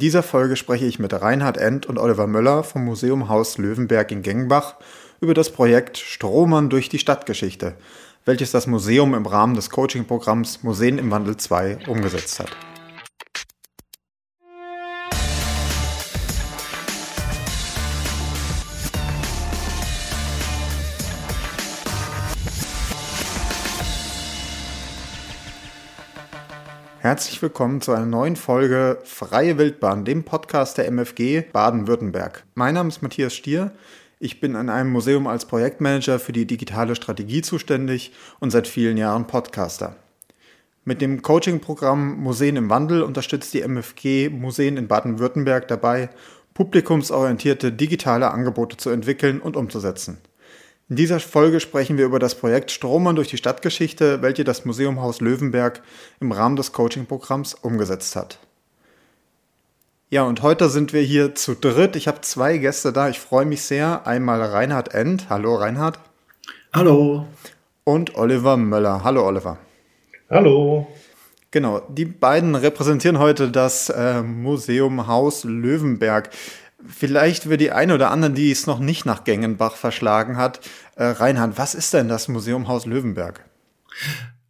dieser Folge spreche ich mit Reinhard End und Oliver Möller vom Museum Haus Löwenberg in Gengenbach über das Projekt Stromern durch die Stadtgeschichte, welches das Museum im Rahmen des Coaching-Programms Museen im Wandel 2 umgesetzt hat. Herzlich willkommen zu einer neuen Folge Freie Wildbahn, dem Podcast der MFG Baden-Württemberg. Mein Name ist Matthias Stier. Ich bin an einem Museum als Projektmanager für die digitale Strategie zuständig und seit vielen Jahren Podcaster. Mit dem Coaching-Programm Museen im Wandel unterstützt die MFG Museen in Baden-Württemberg dabei, publikumsorientierte digitale Angebote zu entwickeln und umzusetzen. In dieser Folge sprechen wir über das Projekt Stromern durch die Stadtgeschichte, welche das Museum Haus Löwenberg im Rahmen des Coaching-Programms umgesetzt hat. Ja, und heute sind wir hier zu dritt. Ich habe zwei Gäste da. Ich freue mich sehr. Einmal Reinhard End. Hallo Reinhard. Hallo. Und Oliver Möller. Hallo Oliver. Hallo. Genau, die beiden repräsentieren heute das äh, Museum Haus Löwenberg. Vielleicht für die eine oder anderen, die es noch nicht nach Gengenbach verschlagen hat. Äh, Reinhard, was ist denn das Museum Haus Löwenberg?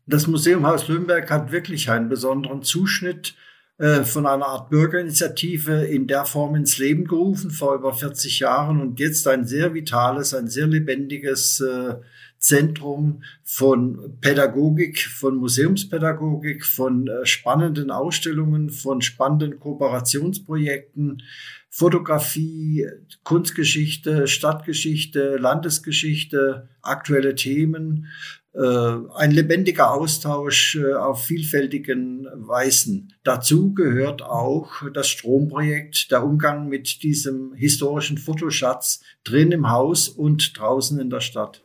Das Museum Haus Löwenberg hat wirklich einen besonderen Zuschnitt äh, von einer Art Bürgerinitiative in der Form ins Leben gerufen vor über 40 Jahren und jetzt ein sehr vitales, ein sehr lebendiges äh, Zentrum von Pädagogik, von Museumspädagogik, von äh, spannenden Ausstellungen, von spannenden Kooperationsprojekten, Fotografie, Kunstgeschichte, Stadtgeschichte, Landesgeschichte, aktuelle Themen, äh, ein lebendiger Austausch äh, auf vielfältigen Weisen. Dazu gehört auch das Stromprojekt, der Umgang mit diesem historischen Fotoschatz drin im Haus und draußen in der Stadt.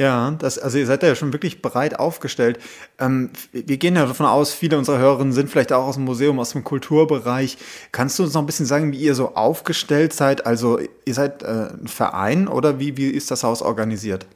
Ja, das, also ihr seid ja schon wirklich breit aufgestellt. Ähm, wir gehen ja davon aus, viele unserer Hörerinnen sind vielleicht auch aus dem Museum, aus dem Kulturbereich. Kannst du uns noch ein bisschen sagen, wie ihr so aufgestellt seid? Also ihr seid äh, ein Verein oder wie, wie ist das Haus organisiert?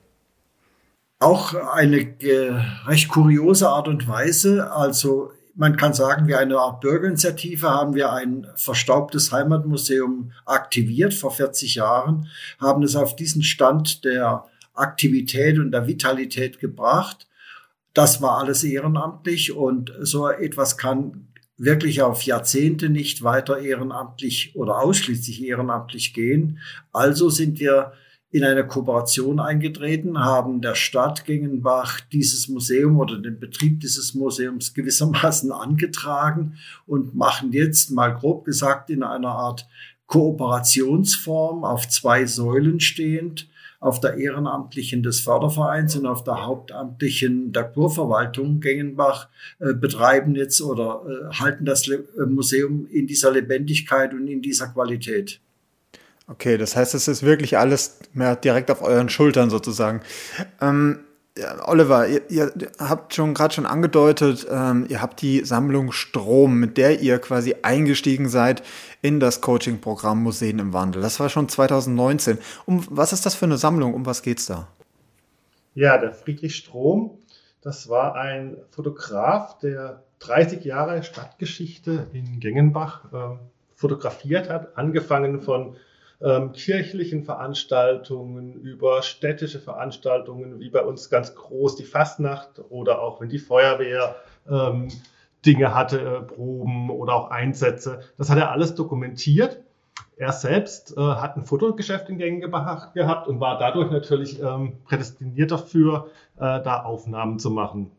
Auch eine äh, recht kuriose Art und Weise. Also man kann sagen, wie eine Art Bürgerinitiative haben wir ein verstaubtes Heimatmuseum aktiviert vor 40 Jahren, haben es auf diesen Stand der Aktivität und der Vitalität gebracht. Das war alles ehrenamtlich und so etwas kann wirklich auf Jahrzehnte nicht weiter ehrenamtlich oder ausschließlich ehrenamtlich gehen. Also sind wir in eine Kooperation eingetreten, haben der Stadt Gengenbach dieses Museum oder den Betrieb dieses Museums gewissermaßen angetragen und machen jetzt mal grob gesagt in einer Art Kooperationsform auf zwei Säulen stehend auf der ehrenamtlichen des Fördervereins und auf der hauptamtlichen der Kurverwaltung Gengenbach äh, betreiben jetzt oder äh, halten das Le äh, Museum in dieser Lebendigkeit und in dieser Qualität. Okay, das heißt, es ist wirklich alles mehr direkt auf euren Schultern sozusagen. Ähm, ja, Oliver, ihr, ihr, habt schon gerade schon angedeutet, ähm, ihr habt die Sammlung Strom, mit der ihr quasi eingestiegen seid in das Coaching-Programm Museen im Wandel. Das war schon 2019. Um was ist das für eine Sammlung? Um was geht's da? Ja, der Friedrich Strom, das war ein Fotograf, der 30 Jahre Stadtgeschichte in Gengenbach äh, fotografiert hat, angefangen von ähm, kirchlichen Veranstaltungen, über städtische Veranstaltungen, wie bei uns ganz groß die Fastnacht oder auch wenn die Feuerwehr ähm, Dinge hatte, äh, Proben oder auch Einsätze. Das hat er alles dokumentiert. Er selbst äh, hat ein Fotogeschäft in Gängen gehabt und war dadurch natürlich ähm, prädestiniert dafür, äh, da Aufnahmen zu machen.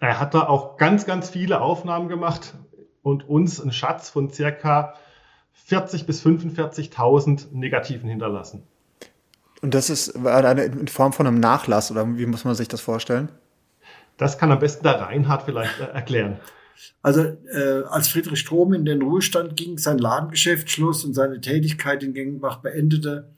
Er hat da auch ganz, ganz viele Aufnahmen gemacht und uns einen Schatz von circa 40 bis 45.000 Negativen hinterlassen. Und das ist eine, in Form von einem Nachlass oder wie muss man sich das vorstellen? Das kann am besten der Reinhard vielleicht äh, erklären. Also äh, als Friedrich Strom in den Ruhestand ging, sein Ladengeschäft schloss und seine Tätigkeit in Gengenbach beendete,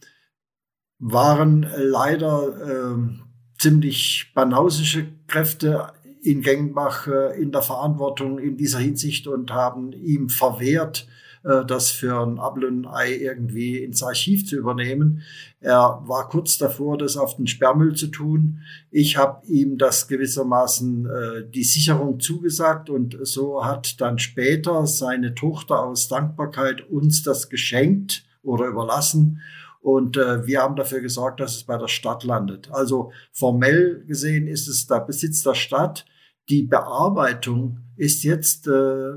waren leider äh, ziemlich banausische Kräfte in Gengenbach äh, in der Verantwortung in dieser Hinsicht und haben ihm verwehrt, äh, das für ein ein Ei irgendwie ins Archiv zu übernehmen. Er war kurz davor, das auf den Sperrmüll zu tun. Ich habe ihm das gewissermaßen äh, die Sicherung zugesagt und so hat dann später seine Tochter aus Dankbarkeit uns das geschenkt oder überlassen. Und äh, wir haben dafür gesorgt, dass es bei der Stadt landet. Also formell gesehen ist es der Besitz der Stadt. Die Bearbeitung ist jetzt äh,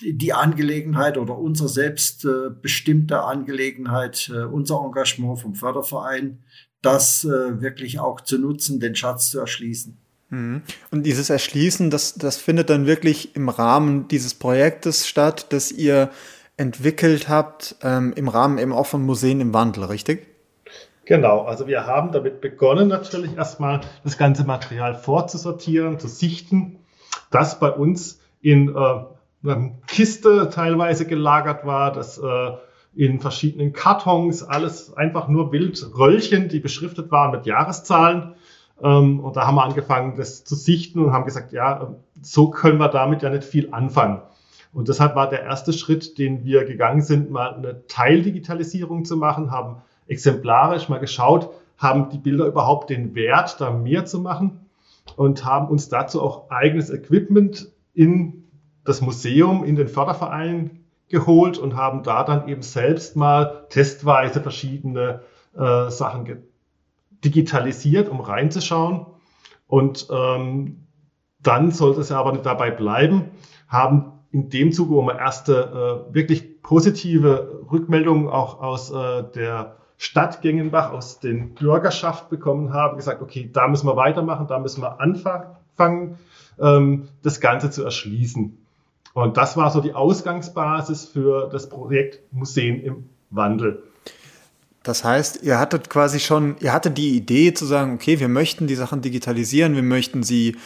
die Angelegenheit oder unsere selbstbestimmte Angelegenheit, äh, unser Engagement vom Förderverein, das äh, wirklich auch zu nutzen, den Schatz zu erschließen. Mhm. Und dieses Erschließen, das, das findet dann wirklich im Rahmen dieses Projektes statt, das ihr entwickelt habt, ähm, im Rahmen eben auch von Museen im Wandel, richtig? Genau, also wir haben damit begonnen, natürlich erstmal das ganze Material vorzusortieren, zu sichten, das bei uns in äh, Kiste teilweise gelagert war, das äh, in verschiedenen Kartons, alles einfach nur Bildröllchen, die beschriftet waren mit Jahreszahlen. Ähm, und da haben wir angefangen, das zu sichten und haben gesagt, ja, so können wir damit ja nicht viel anfangen. Und deshalb war der erste Schritt, den wir gegangen sind, mal eine Teildigitalisierung zu machen, haben exemplarisch mal geschaut, haben die Bilder überhaupt den Wert, da mehr zu machen und haben uns dazu auch eigenes Equipment in das Museum in den Förderverein geholt und haben da dann eben selbst mal testweise verschiedene äh, Sachen digitalisiert, um reinzuschauen. Und ähm, dann sollte es aber nicht dabei bleiben, haben in dem Zuge, wo wir erste äh, wirklich positive Rückmeldungen auch aus äh, der Stadt Gengenbach, aus den Bürgerschaft bekommen haben, gesagt, okay, da müssen wir weitermachen, da müssen wir anfangen, ähm, das Ganze zu erschließen. Und das war so die Ausgangsbasis für das Projekt Museen im Wandel. Das heißt, ihr hattet quasi schon, ihr hattet die Idee zu sagen, okay, wir möchten die Sachen digitalisieren, wir möchten sie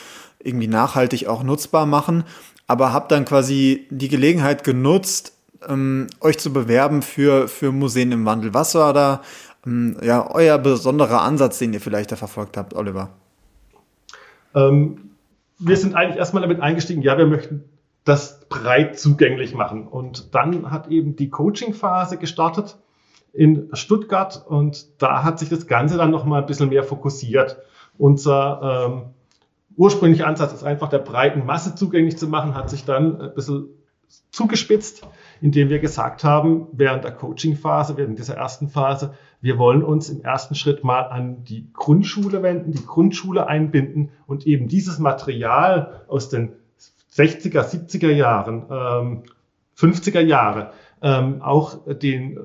irgendwie nachhaltig auch nutzbar machen, aber habt dann quasi die Gelegenheit genutzt, ähm, euch zu bewerben für, für Museen im Wandel. Was war da ähm, ja, euer besonderer Ansatz, den ihr vielleicht da verfolgt habt, Oliver? Ähm, wir sind eigentlich erstmal damit eingestiegen, ja, wir möchten das breit zugänglich machen. Und dann hat eben die Coaching-Phase gestartet in Stuttgart und da hat sich das Ganze dann nochmal ein bisschen mehr fokussiert. Unser ähm, ursprünglicher Ansatz ist einfach der breiten Masse zugänglich zu machen, hat sich dann ein bisschen zugespitzt, indem wir gesagt haben, während der Coaching-Phase, während dieser ersten Phase, wir wollen uns im ersten Schritt mal an die Grundschule wenden, die Grundschule einbinden und eben dieses Material aus den 60er, 70er Jahren, ähm, 50er Jahre ähm, auch den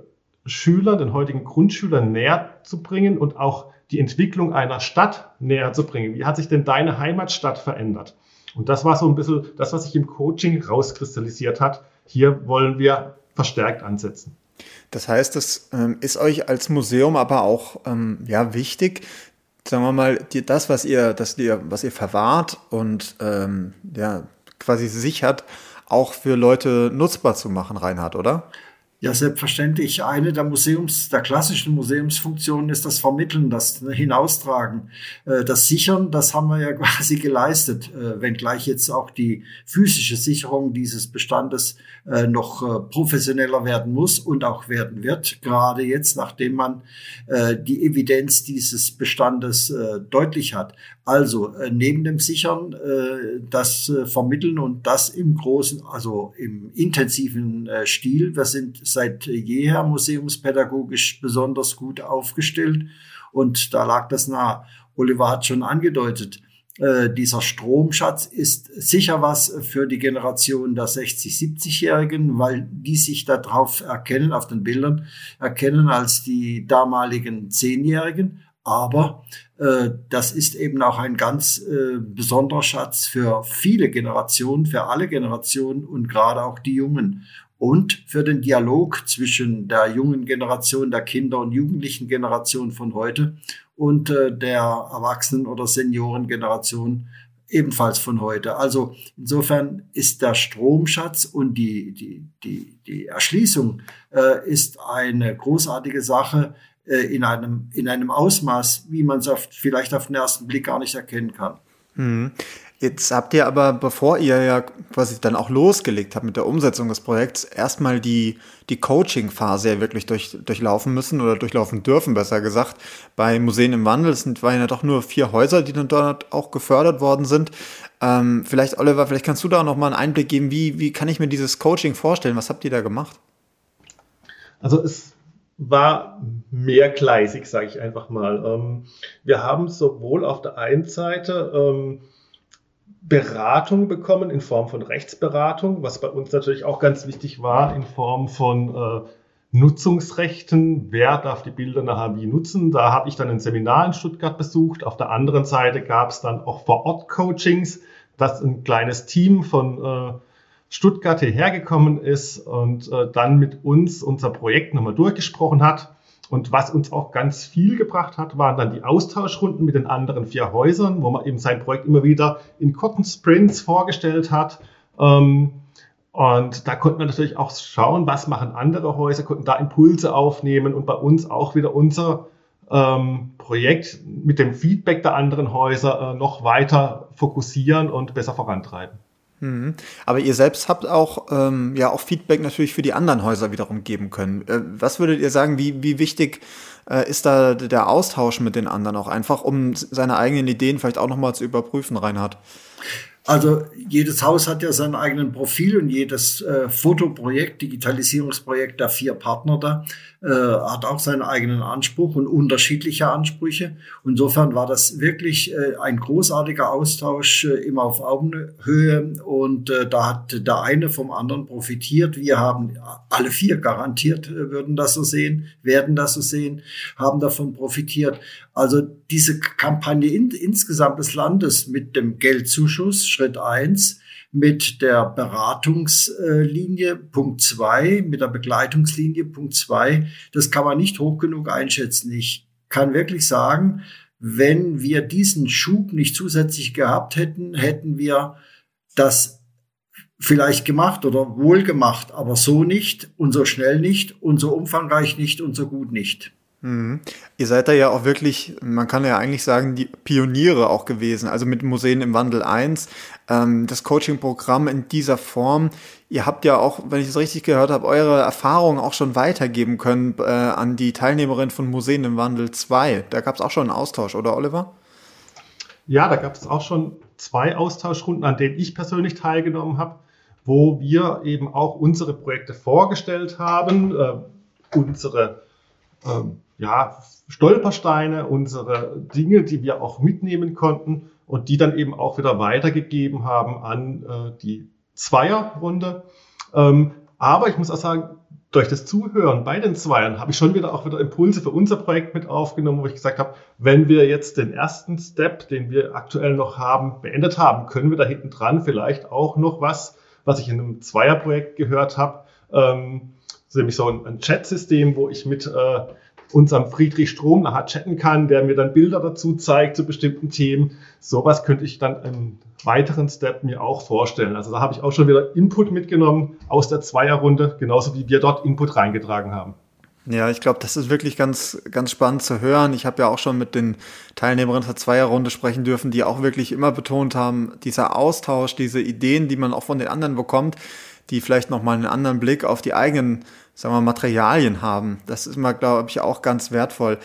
Schülern, den heutigen Grundschülern näher zu bringen und auch die Entwicklung einer Stadt näher zu bringen. Wie hat sich denn deine Heimatstadt verändert? Und das war so ein bisschen das, was sich im Coaching rauskristallisiert hat. Hier wollen wir verstärkt ansetzen. Das heißt, es ähm, ist euch als Museum aber auch ähm, ja, wichtig, sagen wir mal, das, was ihr, das ihr, was ihr verwahrt und ähm, ja, quasi sichert, auch für Leute nutzbar zu machen, Reinhard, oder? Ja, selbstverständlich. Eine der Museums, der klassischen Museumsfunktionen ist das Vermitteln, das Hinaustragen, äh, das Sichern. Das haben wir ja quasi geleistet, äh, wenngleich jetzt auch die physische Sicherung dieses Bestandes äh, noch professioneller werden muss und auch werden wird. Gerade jetzt, nachdem man die Evidenz dieses Bestandes deutlich hat. Also neben dem Sichern das Vermitteln und das im großen, also im intensiven Stil. Wir sind seit jeher museumspädagogisch besonders gut aufgestellt und da lag das nah. Oliver hat schon angedeutet, äh, dieser Stromschatz ist sicher was für die Generation der 60, 70-Jährigen, weil die sich darauf erkennen, auf den Bildern erkennen als die damaligen Zehnjährigen. Aber äh, das ist eben auch ein ganz äh, besonderer Schatz für viele Generationen, für alle Generationen und gerade auch die Jungen und für den Dialog zwischen der jungen Generation, der Kinder- und jugendlichen Generation von heute und äh, der Erwachsenen- oder Seniorengeneration ebenfalls von heute. Also insofern ist der Stromschatz und die, die, die, die Erschließung äh, ist eine großartige Sache äh, in, einem, in einem Ausmaß, wie man es vielleicht auf den ersten Blick gar nicht erkennen kann. Mhm. Jetzt habt ihr aber, bevor ihr ja quasi dann auch losgelegt habt mit der Umsetzung des Projekts, erstmal die, die Coaching-Phase ja wirklich durch, durchlaufen müssen oder durchlaufen dürfen, besser gesagt. Bei Museen im Wandel, sind, waren ja doch nur vier Häuser, die dann dort auch gefördert worden sind. Ähm, vielleicht, Oliver, vielleicht kannst du da noch mal einen Einblick geben, wie, wie kann ich mir dieses Coaching vorstellen? Was habt ihr da gemacht? Also es war mehrgleisig, sage ich einfach mal. Ähm, wir haben sowohl auf der einen Seite ähm, Beratung bekommen in Form von Rechtsberatung, was bei uns natürlich auch ganz wichtig war, in Form von äh, Nutzungsrechten. Wer darf die Bilder nachher wie nutzen? Da habe ich dann ein Seminar in Stuttgart besucht. Auf der anderen Seite gab es dann auch vor Ort Coachings, dass ein kleines Team von äh, Stuttgart hierher gekommen ist und äh, dann mit uns unser Projekt nochmal durchgesprochen hat und was uns auch ganz viel gebracht hat, waren dann die Austauschrunden mit den anderen vier Häusern, wo man eben sein Projekt immer wieder in kurzen Sprints vorgestellt hat. Ähm, und da konnte man natürlich auch schauen, was machen andere Häuser, konnten da Impulse aufnehmen und bei uns auch wieder unser ähm, Projekt mit dem Feedback der anderen Häuser äh, noch weiter fokussieren und besser vorantreiben. Mhm. Aber ihr selbst habt auch, ähm, ja, auch Feedback natürlich für die anderen Häuser wiederum geben können. Äh, was würdet ihr sagen, wie, wie wichtig äh, ist da der Austausch mit den anderen auch einfach, um seine eigenen Ideen vielleicht auch nochmal zu überprüfen, Reinhard? Also jedes Haus hat ja seinen eigenen Profil und jedes äh, Fotoprojekt, Digitalisierungsprojekt der vier Partner da, äh, hat auch seinen eigenen Anspruch und unterschiedliche Ansprüche. Insofern war das wirklich äh, ein großartiger Austausch, äh, immer auf Augenhöhe und äh, da hat der eine vom anderen profitiert. Wir haben alle vier garantiert, äh, würden das so sehen, werden das so sehen, haben davon profitiert. Also diese Kampagne in, insgesamt des Landes mit dem Geldzuschuss, Schritt eins, mit der Beratungslinie Punkt zwei, mit der Begleitungslinie Punkt zwei, das kann man nicht hoch genug einschätzen. Ich kann wirklich sagen, wenn wir diesen Schub nicht zusätzlich gehabt hätten, hätten wir das vielleicht gemacht oder wohl gemacht, aber so nicht und so schnell nicht und so umfangreich nicht und so gut nicht. Mhm. Ihr seid da ja auch wirklich, man kann ja eigentlich sagen, die Pioniere auch gewesen. Also mit Museen im Wandel 1, ähm, das Coaching-Programm in dieser Form. Ihr habt ja auch, wenn ich es richtig gehört habe, eure Erfahrungen auch schon weitergeben können äh, an die Teilnehmerin von Museen im Wandel 2. Da gab es auch schon einen Austausch, oder Oliver? Ja, da gab es auch schon zwei Austauschrunden, an denen ich persönlich teilgenommen habe, wo wir eben auch unsere Projekte vorgestellt haben, äh, unsere ähm, ja, Stolpersteine, unsere Dinge, die wir auch mitnehmen konnten und die dann eben auch wieder weitergegeben haben an äh, die Zweierrunde. Ähm, aber ich muss auch sagen, durch das Zuhören bei den Zweiern habe ich schon wieder auch wieder Impulse für unser Projekt mit aufgenommen, wo ich gesagt habe, wenn wir jetzt den ersten Step, den wir aktuell noch haben, beendet haben, können wir da hinten dran vielleicht auch noch was, was ich in einem Zweierprojekt gehört habe, ähm, nämlich so ein, ein Chat-System, wo ich mit äh, unserem Friedrich Strom nachher chatten kann, der mir dann Bilder dazu zeigt zu bestimmten Themen. Sowas könnte ich dann im weiteren Step mir auch vorstellen. Also da habe ich auch schon wieder Input mitgenommen aus der Zweierrunde, genauso wie wir dort Input reingetragen haben. Ja, ich glaube, das ist wirklich ganz, ganz spannend zu hören. Ich habe ja auch schon mit den Teilnehmerinnen der Zweierrunde sprechen dürfen, die auch wirklich immer betont haben, dieser Austausch, diese Ideen, die man auch von den anderen bekommt, die vielleicht nochmal einen anderen Blick auf die eigenen sagen wir, Materialien haben. Das ist immer, glaube ich, auch ganz wertvoll.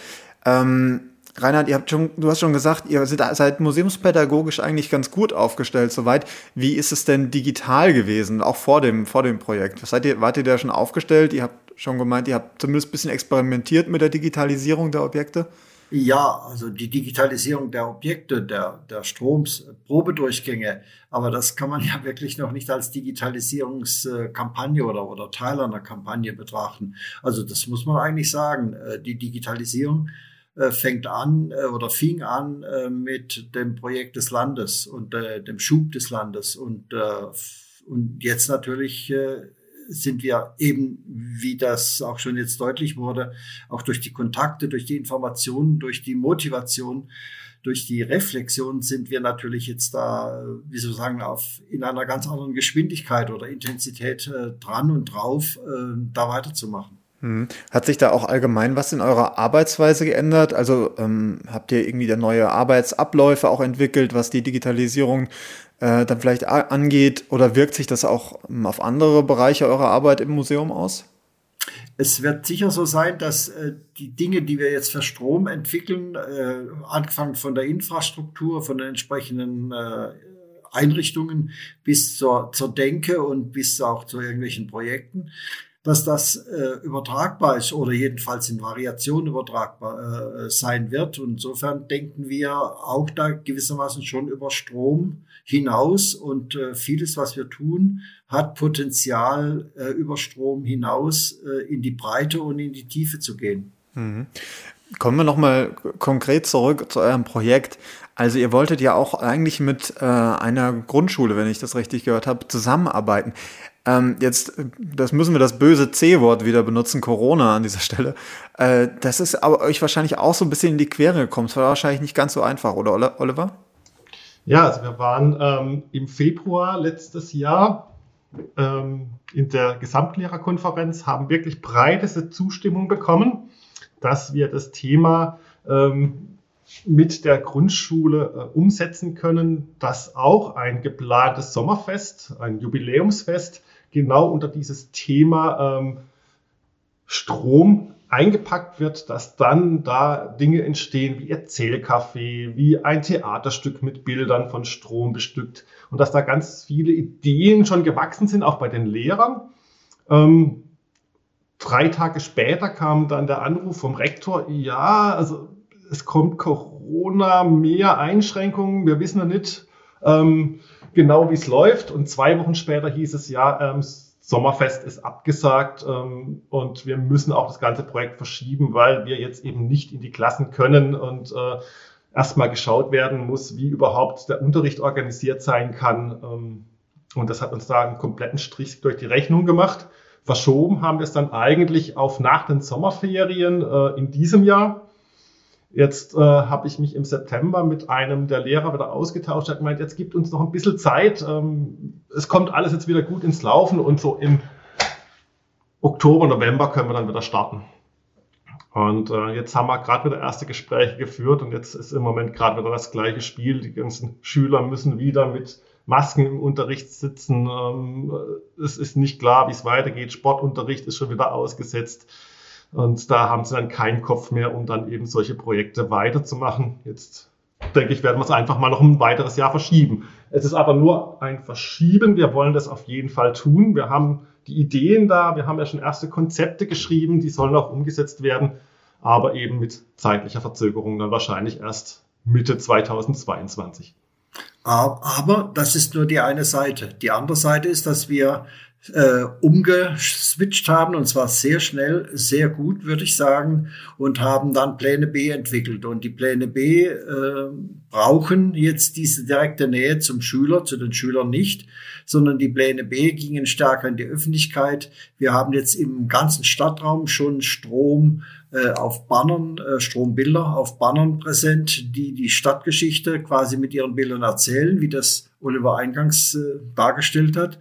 Ähm, Reinhard, ihr habt schon, du hast schon gesagt, ihr seid museumspädagogisch eigentlich ganz gut aufgestellt soweit. Wie ist es denn digital gewesen, auch vor dem, vor dem Projekt? Seid ihr, wart ihr da schon aufgestellt? Ihr habt schon gemeint, ihr habt zumindest ein bisschen experimentiert mit der Digitalisierung der Objekte? Ja, also die Digitalisierung der Objekte, der, der Stroms, Probedurchgänge, aber das kann man ja wirklich noch nicht als Digitalisierungskampagne oder, oder Teil einer Kampagne betrachten. Also das muss man eigentlich sagen. Äh, die Digitalisierung äh, fängt an äh, oder fing an mit dem Projekt des Landes und dem Schub des Landes und, und jetzt natürlich sind wir eben, wie das auch schon jetzt deutlich wurde, auch durch die Kontakte, durch die Informationen, durch die Motivation, durch die Reflexion sind wir natürlich jetzt da, wie soll ich sagen, auf, in einer ganz anderen Geschwindigkeit oder Intensität äh, dran und drauf, äh, da weiterzumachen. Hm. Hat sich da auch allgemein was in eurer Arbeitsweise geändert? Also ähm, habt ihr irgendwie neue Arbeitsabläufe auch entwickelt, was die Digitalisierung äh, dann vielleicht angeht? Oder wirkt sich das auch ähm, auf andere Bereiche eurer Arbeit im Museum aus? Es wird sicher so sein, dass äh, die Dinge, die wir jetzt für Strom entwickeln, äh, angefangen von der Infrastruktur, von den entsprechenden äh, Einrichtungen bis zur, zur Denke und bis auch zu irgendwelchen Projekten, dass das äh, übertragbar ist oder jedenfalls in Variation übertragbar äh, sein wird. Und insofern denken wir auch da gewissermaßen schon über Strom hinaus und äh, vieles, was wir tun, hat Potenzial, äh, über Strom hinaus äh, in die Breite und in die Tiefe zu gehen. Mhm. Kommen wir nochmal konkret zurück zu eurem Projekt. Also ihr wolltet ja auch eigentlich mit äh, einer Grundschule, wenn ich das richtig gehört habe, zusammenarbeiten. Ähm, jetzt, das müssen wir das böse C-Wort wieder benutzen, Corona an dieser Stelle. Äh, das ist aber euch wahrscheinlich auch so ein bisschen in die Quere gekommen. Es war wahrscheinlich nicht ganz so einfach, oder Oliver? Ja, also wir waren ähm, im Februar letztes Jahr ähm, in der Gesamtlehrerkonferenz, haben wirklich breiteste Zustimmung bekommen, dass wir das Thema ähm, mit der Grundschule äh, umsetzen können, dass auch ein geplantes Sommerfest, ein Jubiläumsfest, genau unter dieses Thema ähm, Strom eingepackt wird, dass dann da Dinge entstehen wie Erzählcafé, wie ein Theaterstück mit Bildern von Strom bestückt und dass da ganz viele Ideen schon gewachsen sind, auch bei den Lehrern. Ähm, drei Tage später kam dann der Anruf vom Rektor, ja, also es kommt Corona, mehr Einschränkungen, wir wissen noch nicht ähm, genau, wie es läuft. Und zwei Wochen später hieß es ja, ähm, Sommerfest ist abgesagt ähm, und wir müssen auch das ganze Projekt verschieben, weil wir jetzt eben nicht in die Klassen können und äh, erstmal geschaut werden muss, wie überhaupt der Unterricht organisiert sein kann. Ähm, und das hat uns da einen kompletten Strich durch die Rechnung gemacht. Verschoben haben wir es dann eigentlich auf nach den Sommerferien äh, in diesem Jahr. Jetzt äh, habe ich mich im September mit einem der Lehrer wieder ausgetauscht, hat gemeint, jetzt gibt uns noch ein bisschen Zeit. Ähm, es kommt alles jetzt wieder gut ins Laufen und so im Oktober, November können wir dann wieder starten. Und äh, jetzt haben wir gerade wieder erste Gespräche geführt und jetzt ist im Moment gerade wieder das gleiche Spiel. Die ganzen Schüler müssen wieder mit Masken im Unterricht sitzen. Ähm, es ist nicht klar, wie es weitergeht. Sportunterricht ist schon wieder ausgesetzt. Und da haben sie dann keinen Kopf mehr, um dann eben solche Projekte weiterzumachen. Jetzt denke ich, werden wir es einfach mal noch ein weiteres Jahr verschieben. Es ist aber nur ein Verschieben. Wir wollen das auf jeden Fall tun. Wir haben die Ideen da. Wir haben ja schon erste Konzepte geschrieben. Die sollen auch umgesetzt werden. Aber eben mit zeitlicher Verzögerung dann wahrscheinlich erst Mitte 2022. Aber das ist nur die eine Seite. Die andere Seite ist, dass wir äh, umgeswitcht haben und zwar sehr schnell, sehr gut, würde ich sagen, und haben dann Pläne B entwickelt. Und die Pläne B äh, brauchen jetzt diese direkte Nähe zum Schüler, zu den Schülern nicht, sondern die Pläne B gingen stärker in die Öffentlichkeit. Wir haben jetzt im ganzen Stadtraum schon Strom äh, auf Bannern, äh, Strombilder auf Bannern präsent, die die Stadtgeschichte quasi mit ihren Bildern erzählen, wie das Oliver eingangs äh, dargestellt hat.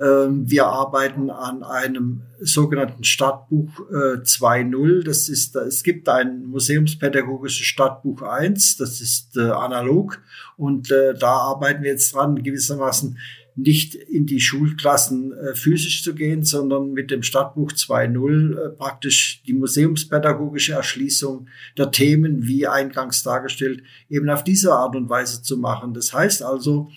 Ähm, wir arbeiten an einem sogenannten Stadtbuch äh, 2.0. Das ist, es gibt ein museumspädagogisches Stadtbuch 1, das ist analog und da arbeiten wir jetzt dran, gewissermaßen nicht in die Schulklassen äh, physisch zu gehen, sondern mit dem Stadtbuch 2.0 äh, praktisch die museumspädagogische Erschließung der Themen, wie eingangs dargestellt, eben auf diese Art und Weise zu machen. Das heißt also,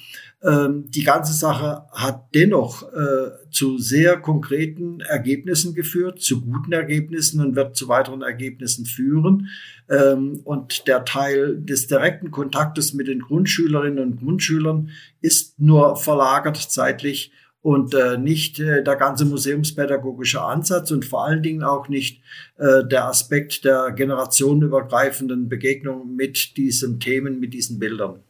die ganze Sache hat dennoch äh, zu sehr konkreten Ergebnissen geführt, zu guten Ergebnissen und wird zu weiteren Ergebnissen führen. Ähm, und der Teil des direkten Kontaktes mit den Grundschülerinnen und Grundschülern ist nur verlagert zeitlich und äh, nicht äh, der ganze museumspädagogische Ansatz und vor allen Dingen auch nicht äh, der Aspekt der generationenübergreifenden Begegnung mit diesen Themen, mit diesen Bildern.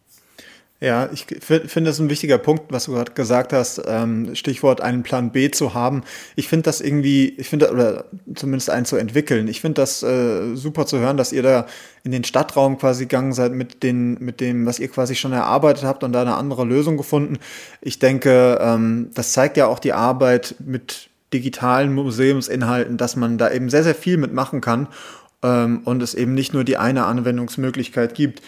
Ja, ich finde das ein wichtiger Punkt, was du gerade gesagt hast, ähm, Stichwort einen Plan B zu haben. Ich finde das irgendwie, ich finde, oder zumindest einen zu entwickeln. Ich finde das äh, super zu hören, dass ihr da in den Stadtraum quasi gegangen seid mit, den, mit dem, was ihr quasi schon erarbeitet habt und da eine andere Lösung gefunden. Ich denke, ähm, das zeigt ja auch die Arbeit mit digitalen Museumsinhalten, dass man da eben sehr, sehr viel mitmachen kann ähm, und es eben nicht nur die eine Anwendungsmöglichkeit gibt.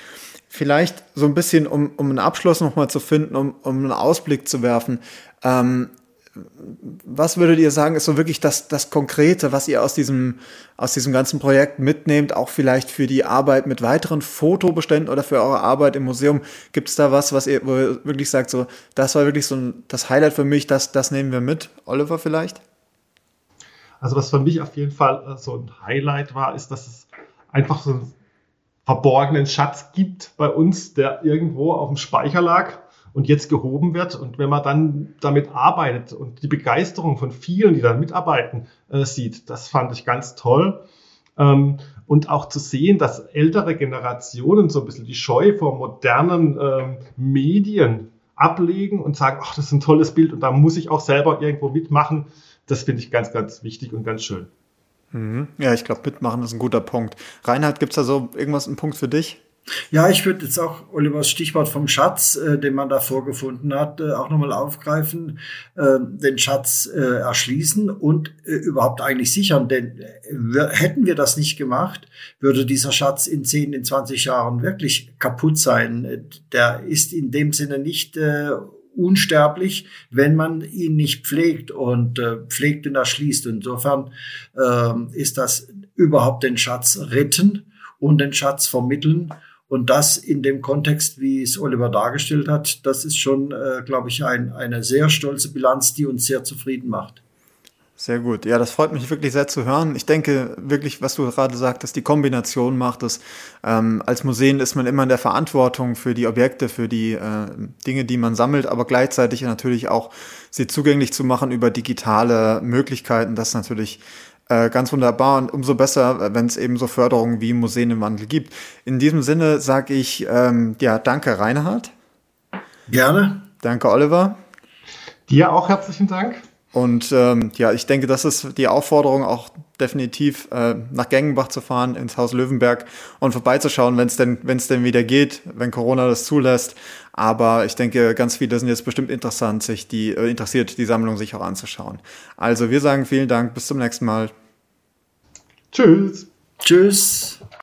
Vielleicht so ein bisschen, um, um einen Abschluss nochmal zu finden, um, um einen Ausblick zu werfen. Ähm, was würdet ihr sagen, ist so wirklich das, das Konkrete, was ihr aus diesem, aus diesem ganzen Projekt mitnehmt, auch vielleicht für die Arbeit mit weiteren Fotobeständen oder für eure Arbeit im Museum? Gibt es da was, was ihr, wo ihr wirklich sagt, so, das war wirklich so ein, das Highlight für mich, das, das nehmen wir mit? Oliver vielleicht? Also was für mich auf jeden Fall äh, so ein Highlight war, ist, dass es einfach so einen verborgenen Schatz gibt bei uns, der irgendwo auf dem Speicher lag und jetzt gehoben wird. Und wenn man dann damit arbeitet und die Begeisterung von vielen, die dann mitarbeiten, äh, sieht, das fand ich ganz toll. Ähm, und auch zu sehen, dass ältere Generationen so ein bisschen die Scheu vor modernen ähm, Medien ablegen und sagen, ach, das ist ein tolles Bild und da muss ich auch selber irgendwo mitmachen. Das finde ich ganz, ganz wichtig und ganz schön. Mhm. Ja, ich glaube, mitmachen ist ein guter Punkt. Reinhard, gibt es da so irgendwas, einen Punkt für dich? Ja, ich würde jetzt auch Olivers Stichwort vom Schatz, äh, den man da vorgefunden hat, äh, auch nochmal aufgreifen, äh, den Schatz äh, erschließen und äh, überhaupt eigentlich sichern. Denn äh, hätten wir das nicht gemacht, würde dieser Schatz in 10, in 20 Jahren wirklich kaputt sein. Der ist in dem Sinne nicht unsterblich, wenn man ihn nicht pflegt und pflegt und erschließt. Insofern ähm, ist das überhaupt den Schatz retten und den Schatz vermitteln und das in dem Kontext, wie es Oliver dargestellt hat, das ist schon, äh, glaube ich, ein, eine sehr stolze Bilanz, die uns sehr zufrieden macht. Sehr gut. Ja, das freut mich wirklich sehr zu hören. Ich denke wirklich, was du gerade sagtest, die Kombination macht es. Ähm, als Museen ist man immer in der Verantwortung für die Objekte, für die äh, Dinge, die man sammelt, aber gleichzeitig natürlich auch sie zugänglich zu machen über digitale Möglichkeiten. Das ist natürlich äh, ganz wunderbar und umso besser, wenn es eben so Förderungen wie Museen im Wandel gibt. In diesem Sinne sage ich, ähm, ja, danke Reinhard. Gerne. Danke Oliver. Dir auch herzlichen Dank. Und ähm, ja, ich denke, das ist die Aufforderung auch definitiv äh, nach Gengenbach zu fahren, ins Haus Löwenberg und vorbeizuschauen, wenn es denn, wenn es denn wieder geht, wenn Corona das zulässt. Aber ich denke, ganz viele sind jetzt bestimmt interessant, sich die äh, interessiert, die Sammlung sich auch anzuschauen. Also wir sagen vielen Dank, bis zum nächsten Mal. Tschüss. Tschüss.